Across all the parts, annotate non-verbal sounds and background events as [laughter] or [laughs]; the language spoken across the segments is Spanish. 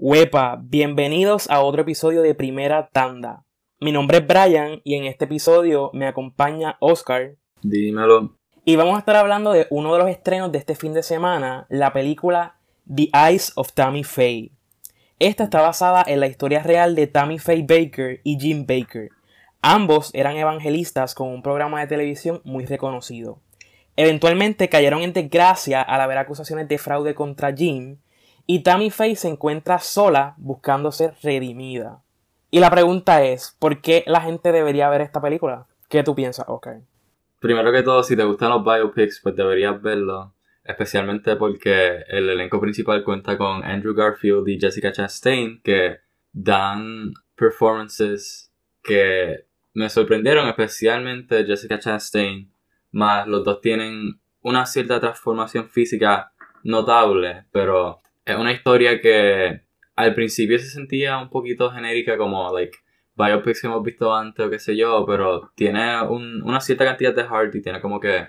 Huepa, bienvenidos a otro episodio de Primera Tanda. Mi nombre es Brian y en este episodio me acompaña Oscar. Dímelo. Y vamos a estar hablando de uno de los estrenos de este fin de semana, la película The Eyes of Tammy Faye. Esta está basada en la historia real de Tammy Faye Baker y Jim Baker. Ambos eran evangelistas con un programa de televisión muy reconocido. Eventualmente cayeron en desgracia al haber acusaciones de fraude contra Jim y Tammy Faye se encuentra sola buscando ser redimida. Y la pregunta es, ¿por qué la gente debería ver esta película? ¿Qué tú piensas, Oscar? Primero que todo, si te gustan los biopics, pues deberías verlo. Especialmente porque el elenco principal cuenta con Andrew Garfield y Jessica Chastain, que dan performances que me sorprendieron, especialmente Jessica Chastain más los dos tienen una cierta transformación física notable, pero es una historia que al principio se sentía un poquito genérica como like biopics que hemos visto antes o qué sé yo, pero tiene una cierta cantidad de heart y tiene como que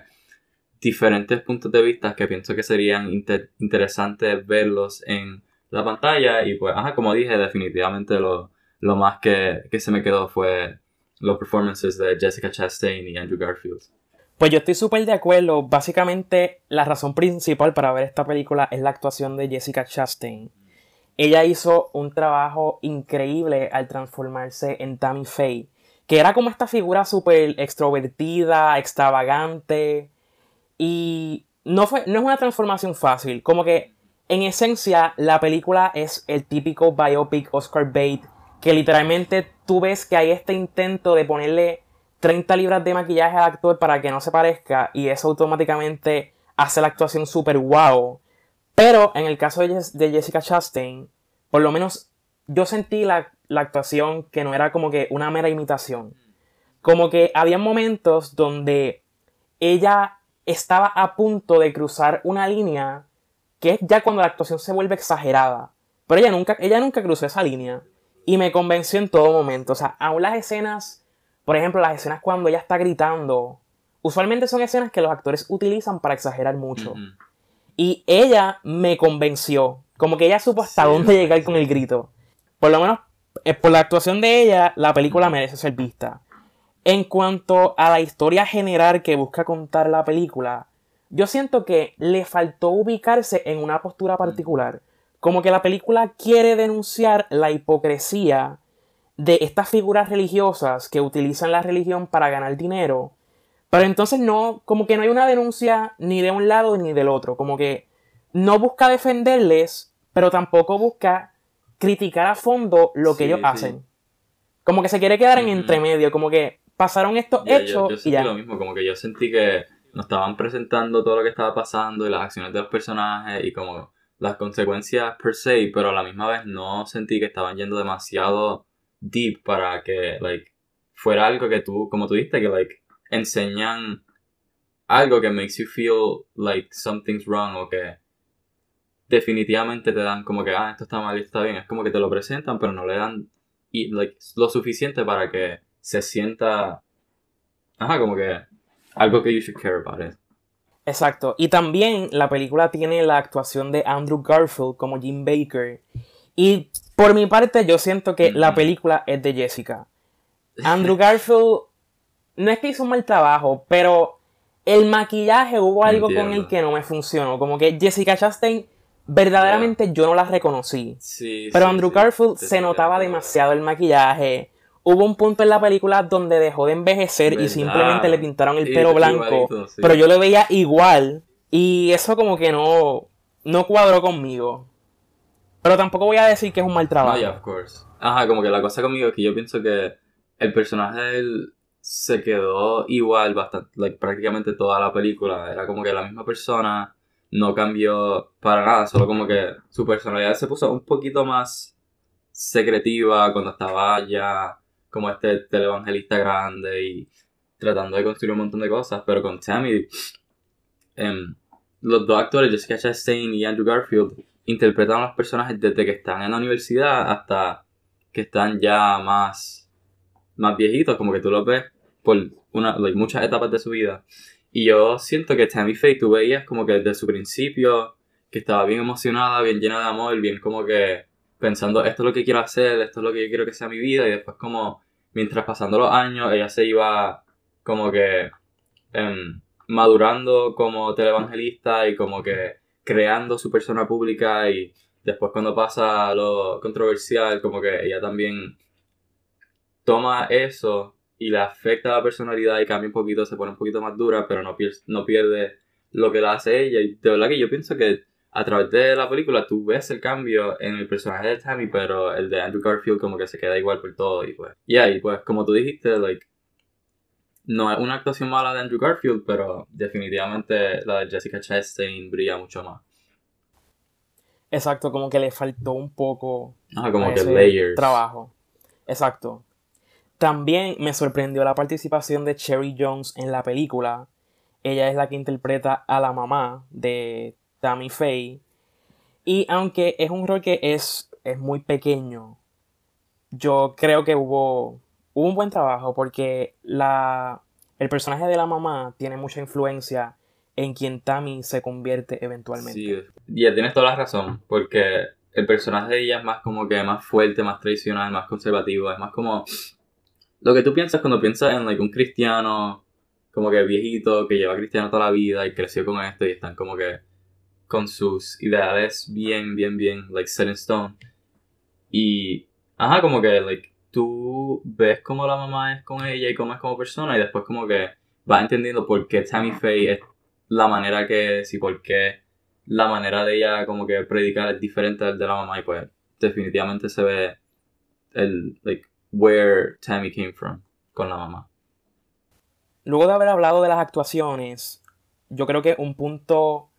diferentes puntos de vista que pienso que serían interesantes verlos en la pantalla y pues, como dije, definitivamente lo, lo más que, que se me quedó fue los performances de Jessica Chastain y Andrew Garfield. Pues yo estoy súper de acuerdo. Básicamente, la razón principal para ver esta película es la actuación de Jessica Chastain. Ella hizo un trabajo increíble al transformarse en Tammy Faye, que era como esta figura súper extrovertida, extravagante. Y no, fue, no es una transformación fácil. Como que, en esencia, la película es el típico biopic Oscar Bate, que literalmente tú ves que hay este intento de ponerle 30 libras de maquillaje al actor para que no se parezca y eso automáticamente hace la actuación súper wow. Pero en el caso de, Jessica Chastain, por lo menos yo sentí la, la, actuación que no era como que una mera imitación. Como que había momentos donde ella estaba a punto de cruzar una línea que es ya cuando la actuación se vuelve exagerada. Pero ella nunca, ella nunca cruzó esa línea. Y me convenció en todo momento. O sea, aún las escenas por ejemplo, las escenas cuando ella está gritando. Usualmente son escenas que los actores utilizan para exagerar mucho. Y ella me convenció. Como que ella supo hasta dónde llegar con el grito. Por lo menos, eh, por la actuación de ella, la película merece ser vista. En cuanto a la historia general que busca contar la película, yo siento que le faltó ubicarse en una postura particular. Como que la película quiere denunciar la hipocresía de estas figuras religiosas que utilizan la religión para ganar dinero. Pero entonces no, como que no hay una denuncia ni de un lado ni del otro. Como que no busca defenderles, pero tampoco busca criticar a fondo lo que ellos hacen. Como que se quiere quedar en entremedio, como que pasaron estos hechos yo, sentí lo mismo, como que yo sentí que nos estaban presentando todo lo que estaba pasando y las acciones de los personajes y como las consecuencias per se, pero a la misma vez no sentí que estaban yendo demasiado deep para que, like, fuera algo que tú, como tú dijiste, que, like, enseñan algo que makes you feel like something's wrong o que definitivamente te dan como que, ah, esto está mal y está bien. Es como que te lo presentan, pero no le dan y, like, lo suficiente para que se sienta, ajá, como que algo que you should care about it. Exacto. Y también la película tiene la actuación de Andrew Garfield como Jim Baker. Y por mi parte, yo siento que la película es de Jessica. [laughs] Andrew Garfield no es que hizo un mal trabajo, pero el maquillaje hubo algo con el que no me funcionó. Como que Jessica Chastain, verdaderamente yo no la reconocí. pero Andrew Garfield se notaba demasiado el maquillaje. Hubo un punto en la película donde dejó de envejecer y simplemente le pintaron el pelo blanco. Pero yo lo veía igual. Y eso como que no, no cuadró conmigo. Pero tampoco voy a decir que es un mal trabajo. No, yeah, of course. Ajá, como que la cosa conmigo es que yo pienso que el personaje de él se quedó igual bastante, like, prácticamente toda la película. Era como que la misma persona, no cambió para nada, solo como que su personalidad se puso un poquito más secretiva cuando estaba ya como este televangelista grande y tratando de construir un montón de cosas, pero con Tammy, em, los dos actores, Jessica Chastain y Andrew Garfield, interpretan a los personajes desde que están en la universidad hasta que están ya más, más viejitos, como que tú los ves por una, muchas etapas de su vida. Y yo siento que Tammy Faye tú veías como que desde su principio, que estaba bien emocionada, bien llena de amor, bien como que pensando, esto es lo que quiero hacer, esto es lo que yo quiero que sea mi vida, y después como, mientras pasando los años, ella se iba como que em, madurando como televangelista y como que creando su persona pública y después cuando pasa lo controversial, como que ella también toma eso y le afecta la personalidad y cambia un poquito, se pone un poquito más dura, pero no pierde, no pierde lo que la hace ella. Y de verdad que yo pienso que a través de la película tú ves el cambio en el personaje de Tammy, pero el de Andrew Garfield como que se queda igual por todo y pues, yeah, y pues como tú dijiste, like, no es una actuación mala de Andrew Garfield, pero definitivamente la de Jessica Chastain brilla mucho más. Exacto, como que le faltó un poco ah, como que layers. trabajo. Exacto. También me sorprendió la participación de Cherry Jones en la película. Ella es la que interpreta a la mamá de Tammy Faye. Y aunque es un rol que es, es muy pequeño, yo creo que hubo, hubo un buen trabajo porque la, el personaje de la mamá tiene mucha influencia en quien Tammy se convierte eventualmente. Sí, ya tienes toda la razón, porque el personaje de ella es más como que más fuerte, más tradicional, más conservativo, es más como lo que tú piensas cuando piensas en like, un cristiano como que viejito que lleva cristiano toda la vida y creció con esto y están como que con sus ideales bien, bien, bien, like set in stone. Y, ajá, como que, like, tú ves cómo la mamá es con ella y cómo es como persona y después como que vas entendiendo por qué Tammy Faye es la manera que es y por qué la manera de ella como que predicar es diferente de la mamá y pues definitivamente se ve el, like, where Tammy came from con la mamá. Luego de haber hablado de las actuaciones, yo creo que un punto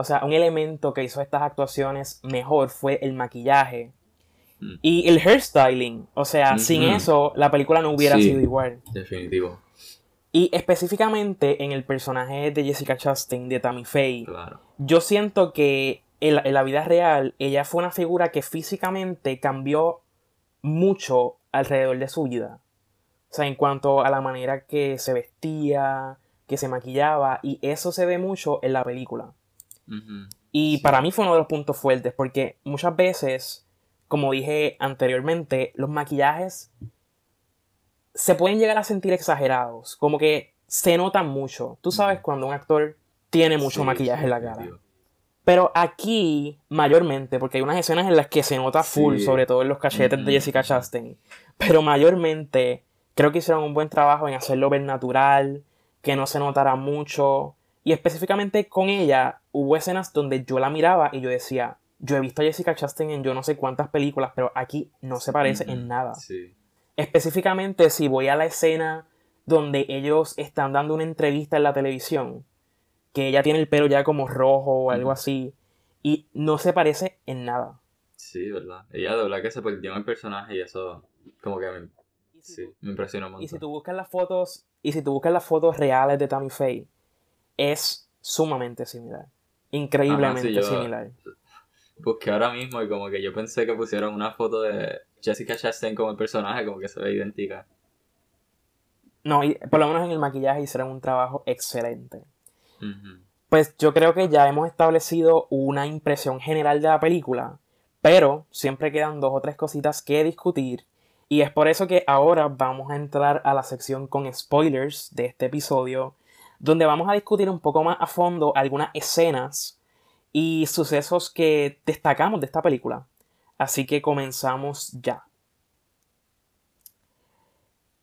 o sea, un elemento que hizo estas actuaciones mejor fue el maquillaje mm. y el hairstyling. O sea, sin eso la película no hubiera sido igual. Definitivo. Y específicamente en el personaje de Jessica Chastain, de Tammy Faye, yo siento que en la, vida real ella fue una figura que físicamente cambió mucho alrededor de su vida. O sea, en cuanto a la manera que se vestía, que se maquillaba, y eso se ve mucho en la película. Y para mí fue uno de los puntos fuertes, porque muchas veces, como dije anteriormente, los maquillajes se pueden llegar a sentir exagerados, como que se notan mucho. Tú sabes cuando un actor tiene mucho maquillaje en la cara. Pero aquí, mayormente, porque hay unas escenas en las que se nota full, sobre todo en los cachetes de Jessica Chastain. Pero mayormente, creo que hicieron un buen trabajo en hacerlo ver natural, que no se notara mucho. Y específicamente con ella hubo escenas donde yo la miraba y yo decía, yo he visto a Jessica Chastain en yo no sé cuántas películas, pero aquí no se parece en nada. Específicamente si voy a la escena donde ellos están dando una entrevista en la televisión, que ella tiene el pelo ya como rojo o algo así, y no se parece en nada. Sí, verdad. Ella de verdad que se perdió en el personaje y eso como que me, me impresionó mucho. Y si tú buscas las fotos, y si tú buscas las fotos reales de Tammy Faye, es sumamente similar. Increíblemente similar. Busqué ahora mismo y como que yo pensé que pusieron una foto de Jessica Chastain como el personaje, como que se ve idéntica. No, y por lo menos en el maquillaje hicieron un trabajo excelente. Pues yo creo que ya hemos establecido una impresión general de la película, pero siempre quedan dos o tres cositas que discutir. Y es por eso que ahora vamos a entrar a la sección con spoilers de este episodio donde vamos a discutir un poco más a fondo algunas escenas y sucesos que destacamos de esta película. Así que comenzamos ya.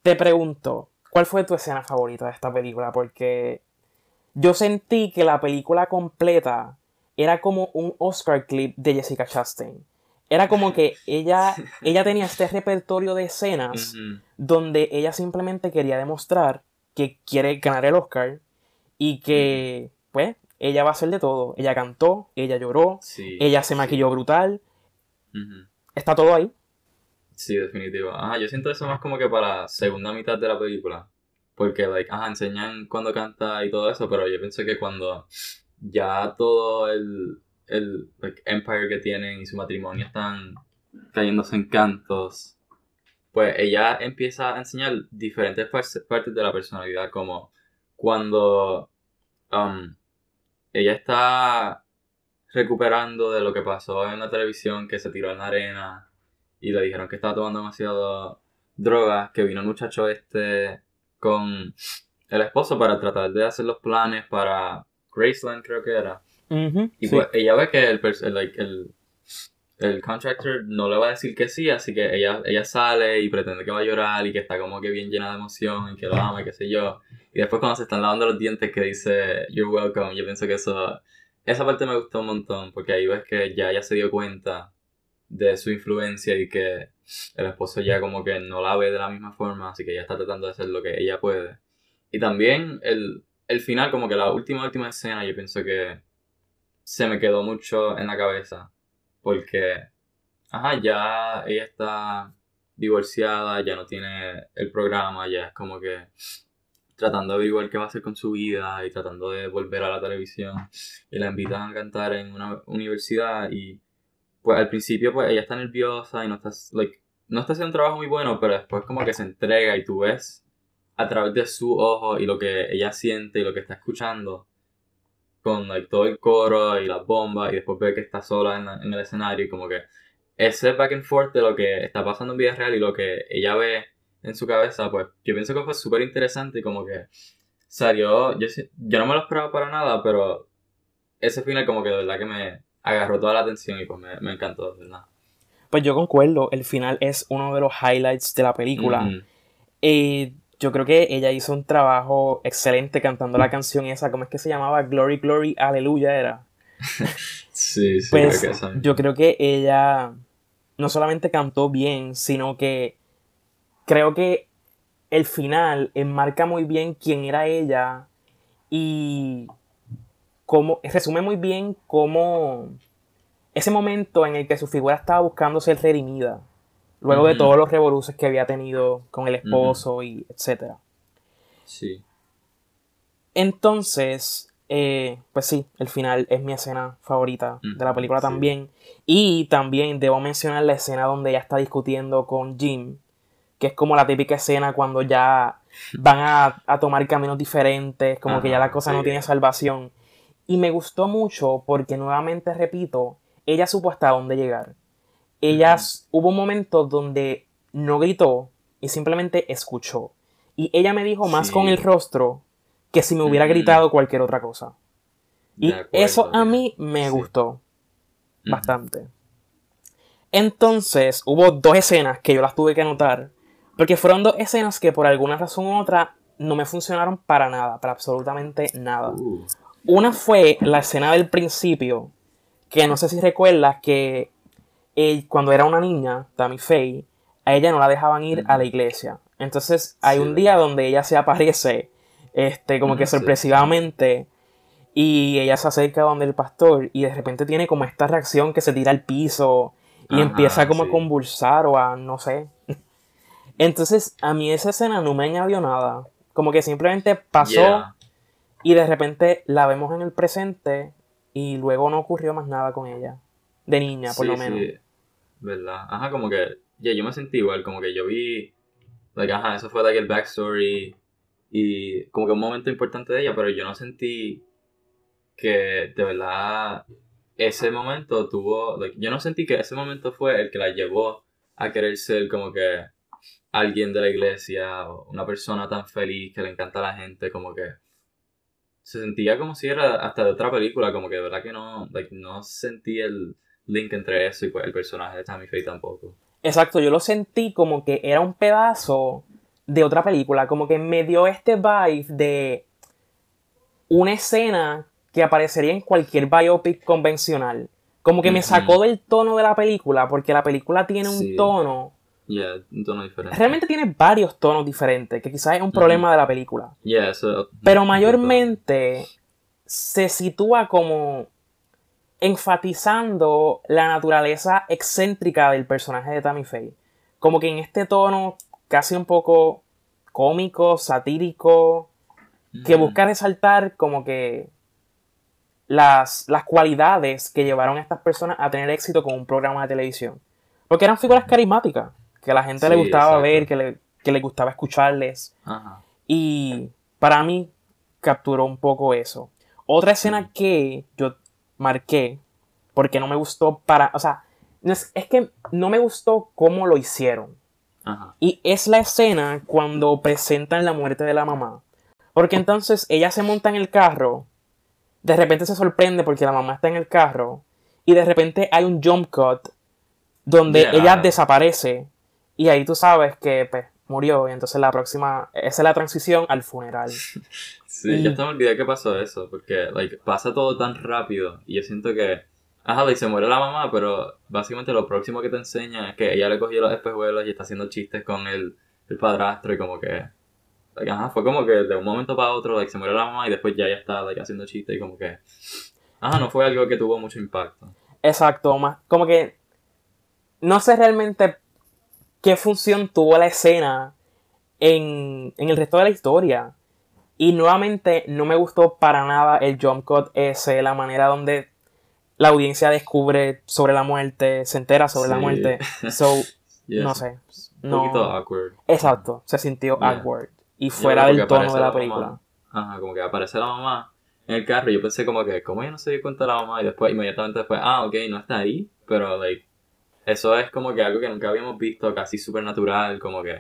Te pregunto, ¿cuál fue tu escena favorita de esta película? Porque yo sentí que la película completa era como un Oscar clip de Jessica Chastain. Era como que ella, [laughs] ella tenía este repertorio de escenas donde ella simplemente quería demostrar que quiere ganar el Oscar y que, pues, ella va a hacer de todo. Ella cantó, ella lloró, ella se maquilló brutal. Está todo ahí. Sí, definitivo. Ajá, yo siento eso más como que para la segunda mitad de la película. Porque, like, ajá, enseñan cuando canta y todo eso, pero yo pienso que cuando ya todo el, el empire que tienen y su matrimonio están cayéndose en cantos, pues ella empieza a enseñar diferentes partes de la personalidad, como cuando um, ella está recuperando de lo que pasó en la televisión, que se tiró en la arena y le dijeron que estaba tomando demasiado droga, que vino el muchacho este con el esposo para tratar de hacer los planes para Graceland, creo que era. y pues ella ve que el, el, el, contractor no le va a decir que sí, así que ella, ella sale y pretende que va a llorar y que está como que bien llena de emoción y que lo ama y qué sé yo. Y después cuando se están lavando los dientes que dice You're welcome, yo pienso que eso... Esa parte me gustó un montón porque ahí ves que ya ella se dio cuenta de su influencia y que el esposo ya como que no la ve de la misma forma, así que ella está tratando de hacer lo que ella puede. Y también el, el final, como que la última, última escena, yo pienso que se me quedó mucho en la cabeza. Porque, ajá, ya ella está divorciada, ya no tiene el programa, ya es como que tratando de averiguar qué va a hacer con su vida y tratando de volver a la televisión. Y la invitan a cantar en una universidad y pues al principio pues ella está nerviosa y no está, like, no está haciendo un trabajo muy bueno, pero después como que se entrega y tú ves a través de su ojo y lo que ella siente y lo que está escuchando con todo el coro y las bombas y después ve que está sola en, el escenario y como que ese back and forth de lo que está pasando en vida real y lo que ella ve en su cabeza, pues yo pienso que fue súper interesante y como que salió, yo, yo no me lo esperaba para nada, pero ese final como que de verdad que me agarró toda la atención y pues me, me encantó, de verdad. Pues yo concuerdo, el final es uno de los highlights de la película. y yo creo que ella hizo un trabajo excelente cantando la canción esa, ¿cómo es que se llamaba? Glory, Glory, Aleluya era. [laughs] sí, sí, pues, yo creo que ella no solamente cantó bien, sino que creo que el final enmarca muy bien quién era ella y cómo, resume muy bien cómo ese momento en el que su figura estaba buscando ser redimida. Luego de todos los revoluces que había tenido con el esposo y etcétera. Sí. Entonces, eh, pues sí, el final es mi escena favorita de la película también. Y también debo mencionar la escena donde ella está discutiendo con Jim, que es como la típica escena cuando ya van a, tomar caminos diferentes, como que ya la cosa no tiene salvación. Y me gustó mucho porque nuevamente repito, ella supo hasta dónde llegar. Ella hubo un momento donde no gritó y simplemente escuchó. Y ella me dijo más con el rostro que si me hubiera gritado cualquier otra cosa. Y eso a mí me gustó bastante. Entonces hubo dos escenas que yo las tuve que anotar. Porque fueron dos escenas que por alguna razón u otra no me funcionaron para nada, para absolutamente nada. Uh. Una fue la escena del principio, que no sé si recuerdas que cuando era una niña, Tammy Faye, a ella no la dejaban ir a la iglesia. Entonces hay un día donde ella se aparece, este, como que sorpresivamente, y ella se acerca donde el pastor y de repente tiene como esta reacción que se tira al piso y empieza como a convulsar o a no sé. Entonces a mí esa escena no me añadió nada. Como que simplemente pasó y de repente la vemos en el presente y luego no ocurrió más nada con ella. De niña, por lo menos. ¿Verdad? Ajá, como que, ya, yo me sentí igual, como que yo vi, like, ajá, eso fue like el backstory y como que un momento importante de ella, pero yo no sentí que de verdad ese momento tuvo, like, yo no sentí que ese momento fue el que la llevó a querer ser como que alguien de la iglesia o una persona tan feliz que le encanta a la gente, como que se sentía como si era hasta de otra película, como que de verdad que no, like, no sentí el link entre eso y pues el personaje de Tammy Faye tampoco. Exacto, yo lo sentí como que era un pedazo de otra película, como que me dio este vibe de una escena que aparecería en cualquier biopic convencional. Como que me sacó del tono de la película, porque la película tiene un tono. Yeah, un tono diferente. Realmente tiene varios tonos diferentes, que quizás es un problema de la película. Yeah, eso... Pero mayormente se sitúa como enfatizando la naturaleza excéntrica del personaje de Tammy Faye. Como que en este tono casi un poco cómico, satírico, que busca resaltar como que las, las cualidades que llevaron a estas personas a tener éxito con un programa de televisión. Porque eran figuras carismáticas, que a la gente le gustaba ver, que le, que le, gustaba escucharles. Y para mí capturó un poco eso. Otra escena que yo marqué porque no me gustó para, o sea, No es, es que no me gustó cómo lo hicieron. Ajá. Y es la escena cuando presentan la muerte de la mamá. Porque entonces ella se monta en el carro, de repente se sorprende porque la mamá está en el carro, y de repente hay un jump cut donde Yeah. ella desaparece, y ahí tú sabes que pues, murió, y entonces la próxima, esa es la transición al funeral. [laughs] Sí, Y- yo hasta me olvidé que pasó eso, porque like, pasa todo tan rápido y yo siento que, ajá, like, se muere la mamá, pero básicamente lo próximo que te enseña es que ella le cogió los espejuelos y está haciendo chistes con el, el padrastro y como que, like, ajá, fue como que de un momento para otro, like, se muere la mamá y después ya ella está like, haciendo chistes y como que, ajá, no fue algo que tuvo mucho impacto. Exacto, más como que no sé realmente qué función tuvo la escena en, en el resto de la historia. Y nuevamente no me gustó para nada el jump cut ese, la manera donde la audiencia descubre sobre la muerte, se entera sobre la muerte. [laughs] So, no sé. Un No. poquito awkward. Exacto, se sintió Yeah. awkward. Y fuera del tono de la película. Ajá, como que aparece la mamá en el carro y yo pensé como que, ¿cómo ella no se dio cuenta de la mamá? Y después, inmediatamente después, ah, ok, no está ahí, pero, like, eso es como que algo que nunca habíamos visto, casi supernatural, como que,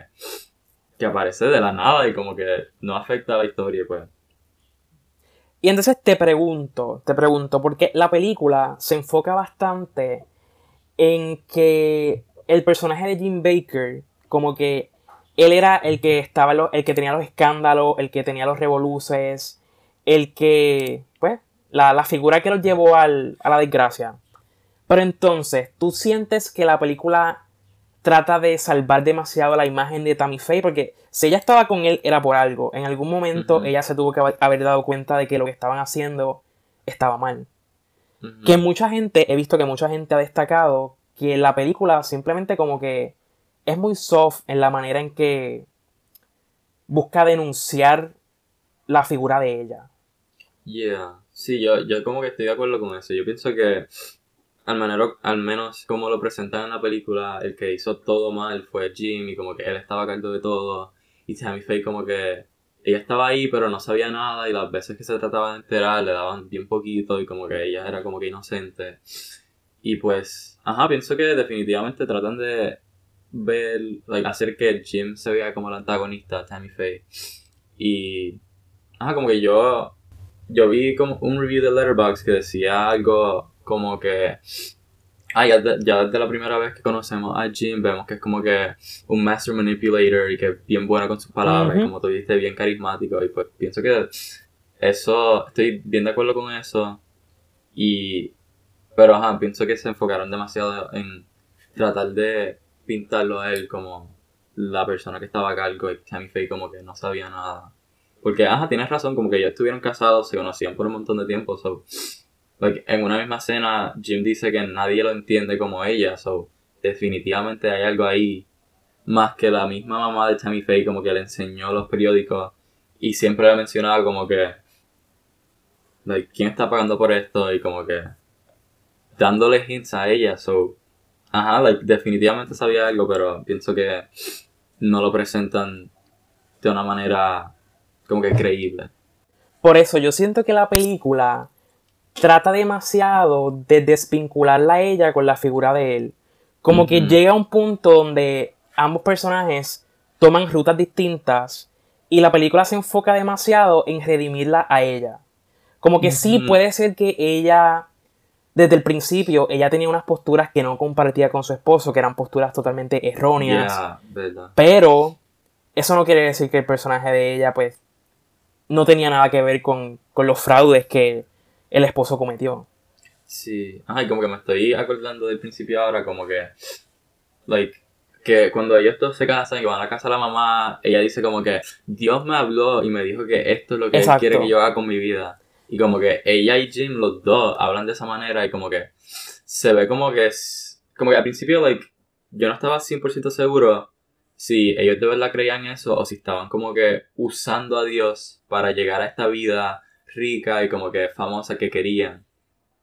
que aparece de la nada y como que no afecta a la historia, pues. Y entonces te pregunto, te pregunto, porque la película se enfoca bastante en que el personaje de Jim Baker, como que él era el que estaba, lo- el que tenía los escándalos, el que tenía los revoluces, el que, pues, la, la figura que los llevó al- a la desgracia. Pero entonces, ¿tú sientes que la película trata de salvar demasiado la imagen de Tammy Faye? Porque si ella estaba con él era por algo. En algún momento ella se tuvo que haber- dado cuenta de que lo que estaban haciendo estaba mal. Que mucha gente, he visto que mucha gente ha destacado que la película simplemente como que es muy soft en la manera en que busca denunciar la figura de ella. Yeah, sí, yo, yo como que estoy de acuerdo con eso. Yo pienso que al menos, al menos como lo presentan en la película, el que hizo todo mal fue Jim y como que él estaba a cargo de todo. Y Tammy Faye como que ella estaba ahí pero no sabía nada y las veces que se trataba de enterar le daban bien poquito y como que ella era como que inocente. Y pues, ajá, pienso que definitivamente tratan de ver, like, hacer que Jim se vea como el antagonista, Tammy Faye. Y, ajá, como que yo yo vi como un review de Letterboxd que decía algo como que ah, ya, de- ya desde la primera vez que conocemos a Jim vemos que es como que un master manipulator y que es bien bueno con sus palabras y como tú dijiste bien carismático y pues pienso que eso estoy bien de acuerdo con eso y pero ajá pienso que se enfocaron demasiado en tratar de pintarlo a él como la persona que estaba a cargo y Tammy Faye como que no sabía nada porque, ajá, tienes razón, como que ellos estuvieron casados, se conocían por un montón de tiempo, so, like, en una misma escena, Jim dice que nadie lo entiende como ella, so, definitivamente hay algo ahí, más que la misma mamá de Tammy Faye, como que le enseñó los periódicos, y siempre le mencionaba como que, like, ¿quién está pagando por esto? Y como que, dándole hints a ella, so, ajá, like, definitivamente sabía algo, pero pienso que no lo presentan de una manera como que creíble. Por eso yo siento que la película trata demasiado de desvincularla a ella con la figura de él. Como que llega a un punto donde ambos personajes toman rutas distintas y la película se enfoca demasiado en redimirla a ella. Como que sí puede ser que ella, desde el principio, ella tenía unas posturas que no compartía con su esposo, que eran posturas totalmente erróneas. Verdad. Pero eso no quiere decir que el personaje de ella, pues, no tenía nada que ver con, con los fraudes que el esposo cometió. Sí. Ay, como que me estoy acordando del principio ahora, como que, like, que cuando ellos dos se casan y van a casa de la mamá, ella dice como que Dios me habló y me dijo que esto es lo que Exacto. él quiere que yo haga con mi vida. Y como que ella y Jim, los dos, hablan de esa manera y como que se ve como que es, como que al principio, like, yo no estaba 100% seguro si ellos de verdad creían eso o si estaban como que usando a Dios para llegar a esta vida rica y como que famosa que querían.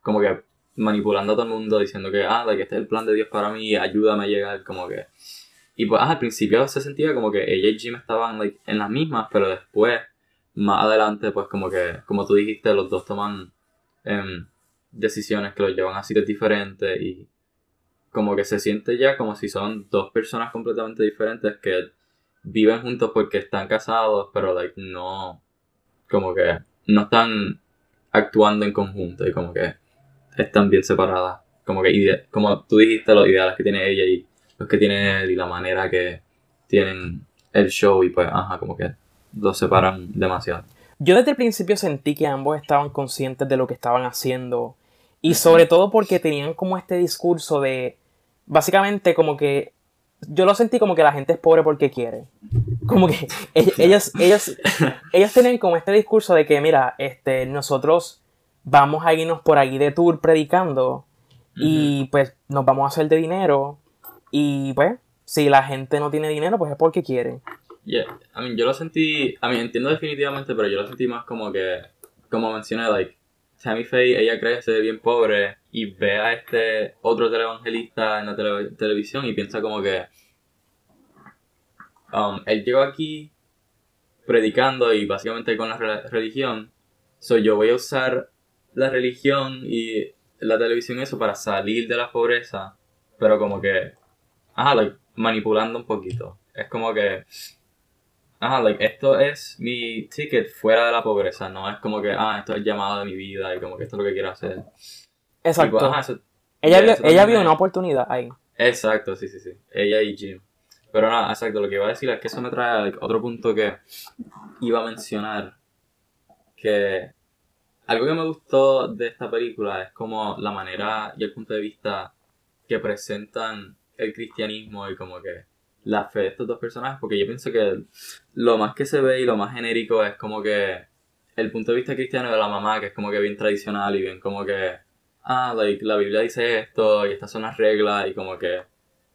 Como que manipulando a todo el mundo diciendo que, ah, like, este es el plan de Dios para mí, ayúdame a llegar, como que... Y pues, ah, al principio se sentía como que ella y Jim estaban like, en las mismas, pero después, más adelante, pues como que, como tú dijiste, los dos toman em, decisiones que los llevan a sitios diferentes y como que se siente ya como si son dos personas completamente diferentes que viven juntos porque están casados, pero like, no, como que no están actuando en conjunto y como que están bien separadas. Como que, como tú dijiste, los ideales que tiene ella y los que tiene él y la manera que tienen el show y pues, ajá, como que los separan demasiado. Yo desde el principio sentí que ambos estaban conscientes de lo que estaban haciendo y sobre todo porque tenían como este discurso de, básicamente como que, yo lo sentí como que la gente es pobre porque quiere. Como que [laughs] ellos, ellos, ellos tienen como este discurso de que, mira, este, nosotros vamos a irnos por ahí de tour predicando y pues nos vamos a hacer de dinero y pues si la gente no tiene dinero pues es porque quiere. Yeah, I mean, yo lo sentí, I mean, entiendo definitivamente, pero yo lo sentí más como que, como mencioné, like, Tammy Faye, ella crece bien pobre y ve a este otro televangelista en la televisión y piensa como que um, él llegó aquí predicando y básicamente con la religión, so yo voy a usar la religión y la televisión eso para salir de la pobreza, pero como que, ajá, like, manipulando un poquito. Es como que, ajá, like, esto es mi ticket fuera de la pobreza, no es como que, ah, esto es el llamado de mi vida y como que esto es lo que quiero hacer. Exacto. ella vio, ella vio una oportunidad ahí. Exacto, sí, sí, sí. Ella y Jim. Pero nada, exacto, lo que iba a decir es que eso me trae otro punto que iba a mencionar. Que algo que me gustó de esta película es como la manera y el punto de vista que presentan el cristianismo y como que la fe de estos dos personajes, porque yo pienso que lo más que se ve y lo más genérico es como que el punto de vista cristiano de la mamá, que es como que bien tradicional y bien como que, ah, like, la Biblia dice esto y estas son las reglas y como que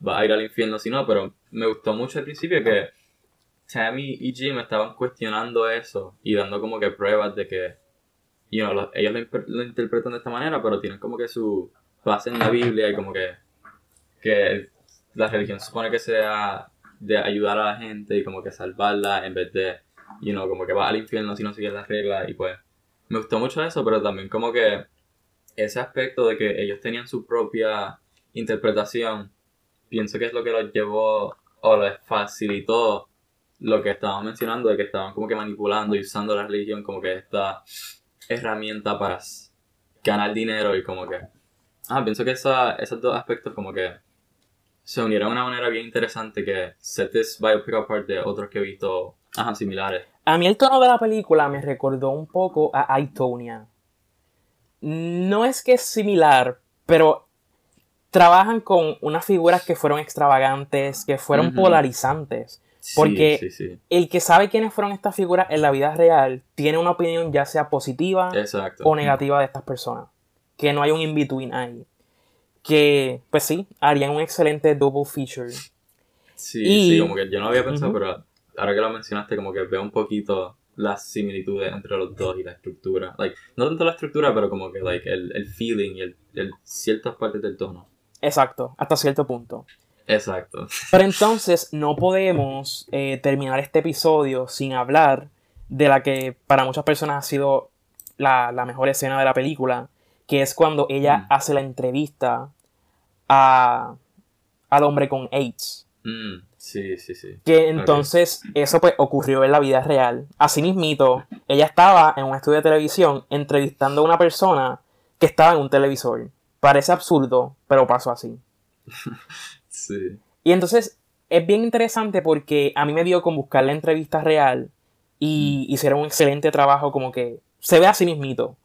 va a ir al infierno si no, pero me gustó mucho al principio que Tammy y Jim estaban cuestionando eso y dando como que pruebas de que you know, ellos lo, interpretan de esta manera, pero tienen como que su base en la Biblia y como que, que la religión supone que sea de ayudar a la gente y como que salvarla en vez de, you know, como que va al infierno si no sigues las reglas y pues me gustó mucho eso, pero también como que ese aspecto de que ellos tenían su propia interpretación, pienso que es lo que los llevó o les facilitó lo que estábamos mencionando, de que estaban como que manipulando y usando la religión como que esta herramienta para ganar dinero y como que... Ah, pienso que esa, esos dos aspectos como que se unieron de una manera bien interesante que set this biopic apart de otros que he visto ajá, similares. A mí el tono de la película me recordó un poco a Itonia. No es que es similar, pero trabajan con unas figuras que fueron extravagantes, que fueron polarizantes. Porque el que sabe quiénes fueron estas figuras en la vida real tiene una opinión ya sea positiva o negativa de estas personas. Que no hay un in-between ahí. Que, pues sí, harían un excelente double feature. Sí, sí, como que yo no había pensado, pero ahora que lo mencionaste, como que veo un poquito las similitudes entre los dos y la estructura. Like, no tanto la estructura, pero como que like, el, el feeling y el, el, ciertas partes del tono. Exacto, hasta cierto punto. Exacto. [laughs] Pero entonces no podemos eh, terminar este episodio sin hablar de la que para muchas personas ha sido la, mejor escena de la película, que es cuando ella mm. hace la entrevista a, al hombre con AIDS. Mm, sí, sí, sí. Que entonces eso pues ocurrió en la vida real. Asimismo, ella estaba en un estudio de televisión entrevistando a una persona que estaba en un televisor. Parece absurdo, pero pasó así. [laughs] Y entonces es bien interesante porque a mí me dio con buscar la entrevista real y mm. hicieron un excelente trabajo como que se ve así mismito.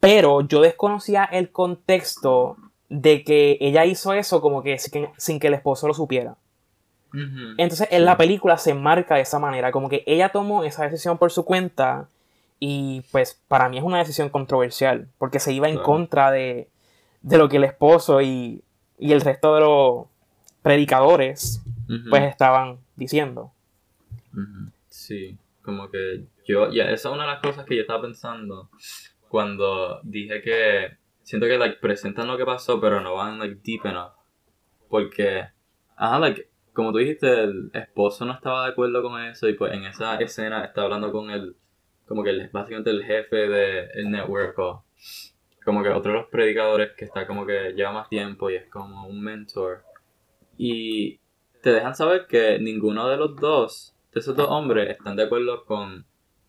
Pero yo desconocía el contexto de que ella hizo eso como que sin que el esposo lo supiera. Entonces en la película se marca de esa manera, como que ella tomó esa decisión por su cuenta y pues para mí es una decisión controversial porque se iba en contra de, de, lo que el esposo y, y el resto de los predicadores pues estaban diciendo. Sí, como que yo, ya, esa es una de las cosas que yo estaba pensando cuando dije que siento que like, presentan lo que pasó, pero no van like, deep enough. Porque, ajá, like, como tú dijiste, el esposo no estaba de acuerdo con eso y pues en esa escena está hablando con el, como que el, básicamente el jefe del network o como que otro de los predicadores que está como que lleva más tiempo y es como un mentor. Y te dejan saber que ninguno de los dos, de esos dos hombres, están de acuerdo con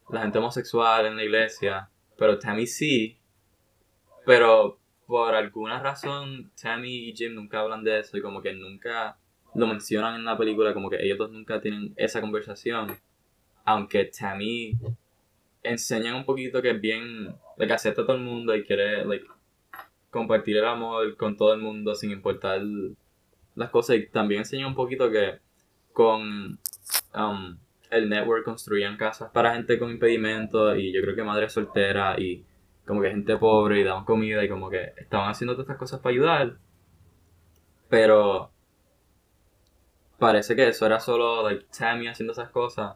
la gente homosexual en la iglesia, pero Tammy sí. Pero por alguna razón Tammy y Jim nunca hablan de eso y como que nunca lo mencionan en la película, como que ellos dos nunca tienen esa conversación. Aunque Tammy enseñan un poquito que es bien, like, acepta a todo el mundo y quiere, like, compartir el amor con todo el mundo sin importar las cosas. Y también enseñan un poquito que con um, el network construían casas para gente con impedimentos y yo creo que madres solteras y como que gente pobre y daban comida y como que estaban haciendo todas estas cosas para ayudar. Pero parece que eso era solo like, Tammy haciendo esas cosas.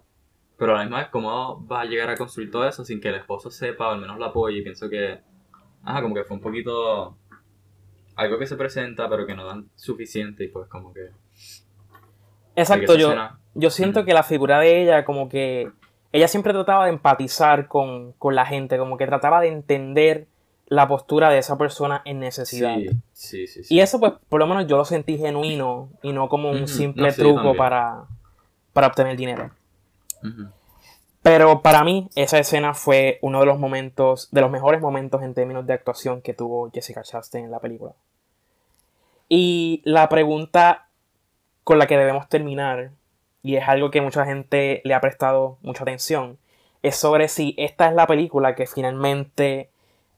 Pero a la misma vez, ¿cómo vas a llegar a construir todo eso sin que el esposo sepa o al menos lo apoye? Y pienso que, ajá, como que fue un poquito algo que se presenta pero que no dan suficiente y pues como que... Exacto, yo, yo siento que la figura de ella como que ella siempre trataba de empatizar con, la gente, como que trataba de entender la postura de esa persona en necesidad. Sí, sí, sí, Y eso, pues, por lo menos yo lo sentí genuino y no como un simple truco para, para obtener dinero. Pero para mí, esa escena fue uno de los momentos, de los mejores momentos en términos de actuación que tuvo Jessica Chastain en la película. Y la pregunta con la que debemos terminar y es algo que mucha gente le ha prestado mucha atención, es sobre si esta es la película que finalmente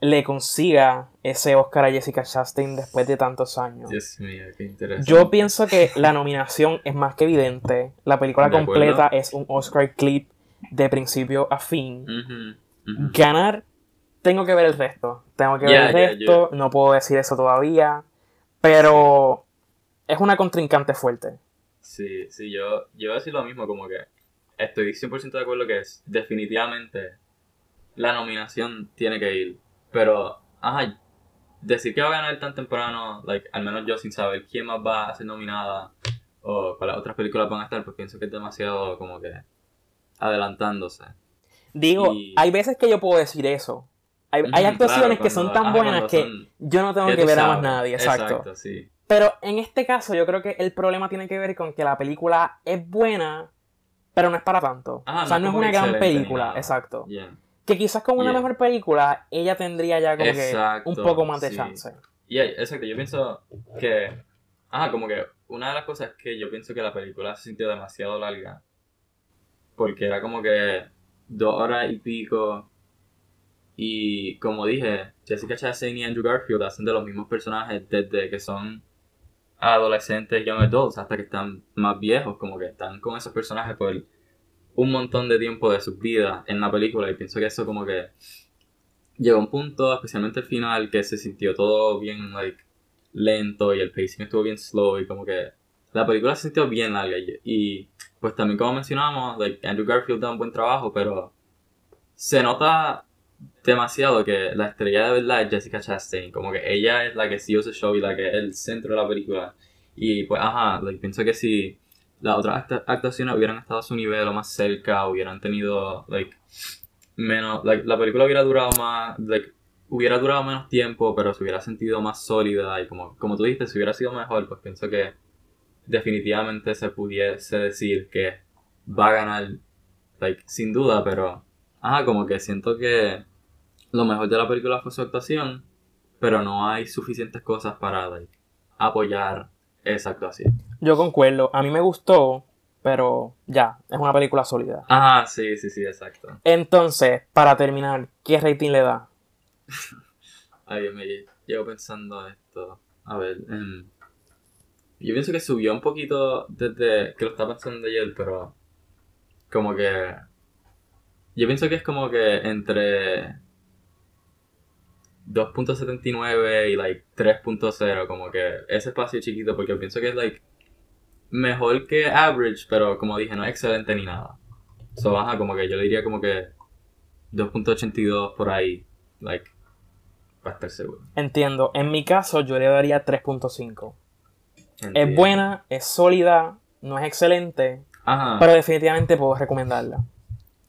le consiga ese Oscar a Jessica Chastain después de tantos años. Dios mío, qué interesante. Yo pienso que la nominación es más que evidente. La película completa es un Oscar clip de principio a fin. Ganar, tengo que ver el resto. Tengo que ver el resto. No puedo decir eso todavía. Pero es una contrincante fuerte. Sí, sí, yo, yo voy a decir lo mismo, como que estoy 100% de acuerdo que es definitivamente la nominación tiene que ir. Pero, ajá, decir que va a ganar tan temprano, like, al menos yo sin saber quién más va a ser nominada o cuáles otras películas van a estar, pues pienso que es demasiado como que adelantándose. Digo, hay veces que yo puedo decir eso. Hay, actuaciones que son tan buenas que yo no tengo que ver a más nadie, exacto. exacto sí. Pero en este caso yo creo que el problema tiene que ver con que la película es buena, pero no es para tanto. o sea, no, es una gran película, exacto. Que quizás con una mejor película ella tendría ya como que un poco más de chance. Y exacto, yo pienso que... Ajá, como que una de las cosas es que yo pienso que la película se sintió demasiado larga. Porque era como que dos horas y pico. Y como dije, Jessica Chastain y Andrew Garfield hacen de los mismos personajes desde que son adolescentes, young adults, hasta que están más viejos, como que están con esos personajes por un montón de tiempo de sus vidas en la película. Y pienso que eso como que llegó a un punto, especialmente el final, que se sintió todo bien like, lento y el pacing estuvo bien slow y como que la película se sintió bien larga. Y, pues también como mencionamos, like, Andrew Garfield da un buen trabajo, pero se nota demasiado que la estrella de verdad es Jessica Chastain. Como que ella es la que sigue ese show y la que es el centro de la película. Y pues, ajá, pienso que si las otras actuaciones hubieran estado a su nivel o más cerca, hubieran tenido, like, menos, like, la película hubiera durado más, like, hubiera durado menos tiempo, pero se hubiera sentido más sólida y como, como tú dijiste, si hubiera sido mejor, pues pienso que definitivamente se pudiese decir que va a ganar, like, sin duda, pero, ajá, como que siento que lo mejor de la película fue su actuación, pero no hay suficientes cosas para apoyar esa actuación. Yo concuerdo, a mí me gustó, pero ya, es una película sólida. Ajá, sí, sí, sí, exacto. Entonces, para terminar, ¿qué rating le da? [laughs] Ay, me llevo pensando esto. A ver, em, yo pienso que subió un poquito desde que lo estaba pensando ayer, pero como que... Yo pienso que es como que entre 2.79 y like 3.0, como que ese espacio chiquito, porque pienso que es like mejor que average, pero como dije, no es excelente ni nada. So, baja, como que yo le diría como que 2.82 por ahí, like, para estar seguro. Entiendo. En mi caso, yo le daría 3.5. Es buena, es sólida, no es excelente, pero definitivamente puedo recomendarla.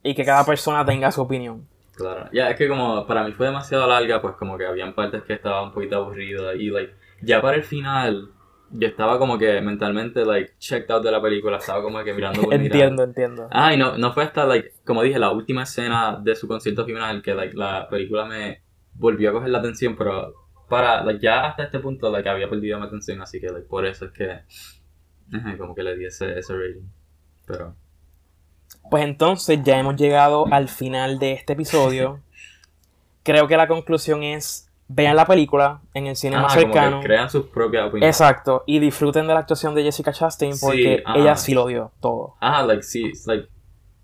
Y que cada persona tenga su opinión. Claro. Ya, es que como para mí fue demasiado larga, pues como que habían partes que estaba un poquito aburrido y like, ya para el final yo estaba como que mentalmente like checked out de la película, estaba como que mirando por Entiendo, [laughs] mirar. entiendo. Ah, y no, no fue hasta like, como dije, la última escena de su concierto final que like la película me volvió a coger la atención, pero para like, ya hasta este punto like había perdido mi atención, así que like, por eso es que como que le di ese, ese rating. Pero Pues entonces ya hemos llegado al final de este episodio. [laughs] Creo que la conclusión es vean la película en el cine ah, más como cercano. que crean sus propias opiniones. Exacto, y disfruten de la actuación de Jessica Chastain Sí, porque ajá. ella sí lo dio todo. Ah, like, sí, like,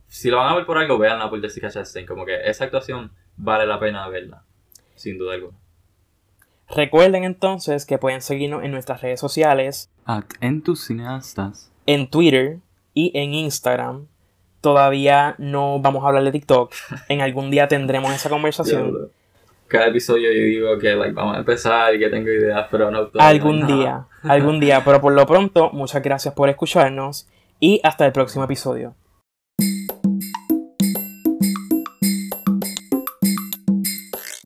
si lo van a ver por algo, veanla por Jessica Chastain. Como que esa actuación vale la pena verla. Sin duda alguna. Recuerden entonces que pueden seguirnos en nuestras redes sociales, At en tus cineastas. en Twitter y en Instagram. Todavía no vamos a hablar de TikTok. [laughs] En algún día tendremos esa conversación. Cada episodio yo digo que like, vamos a empezar y que tengo ideas, pero no Algún no. día, algún día. Pero por lo pronto, [laughs] muchas gracias por escucharnos y hasta el próximo episodio.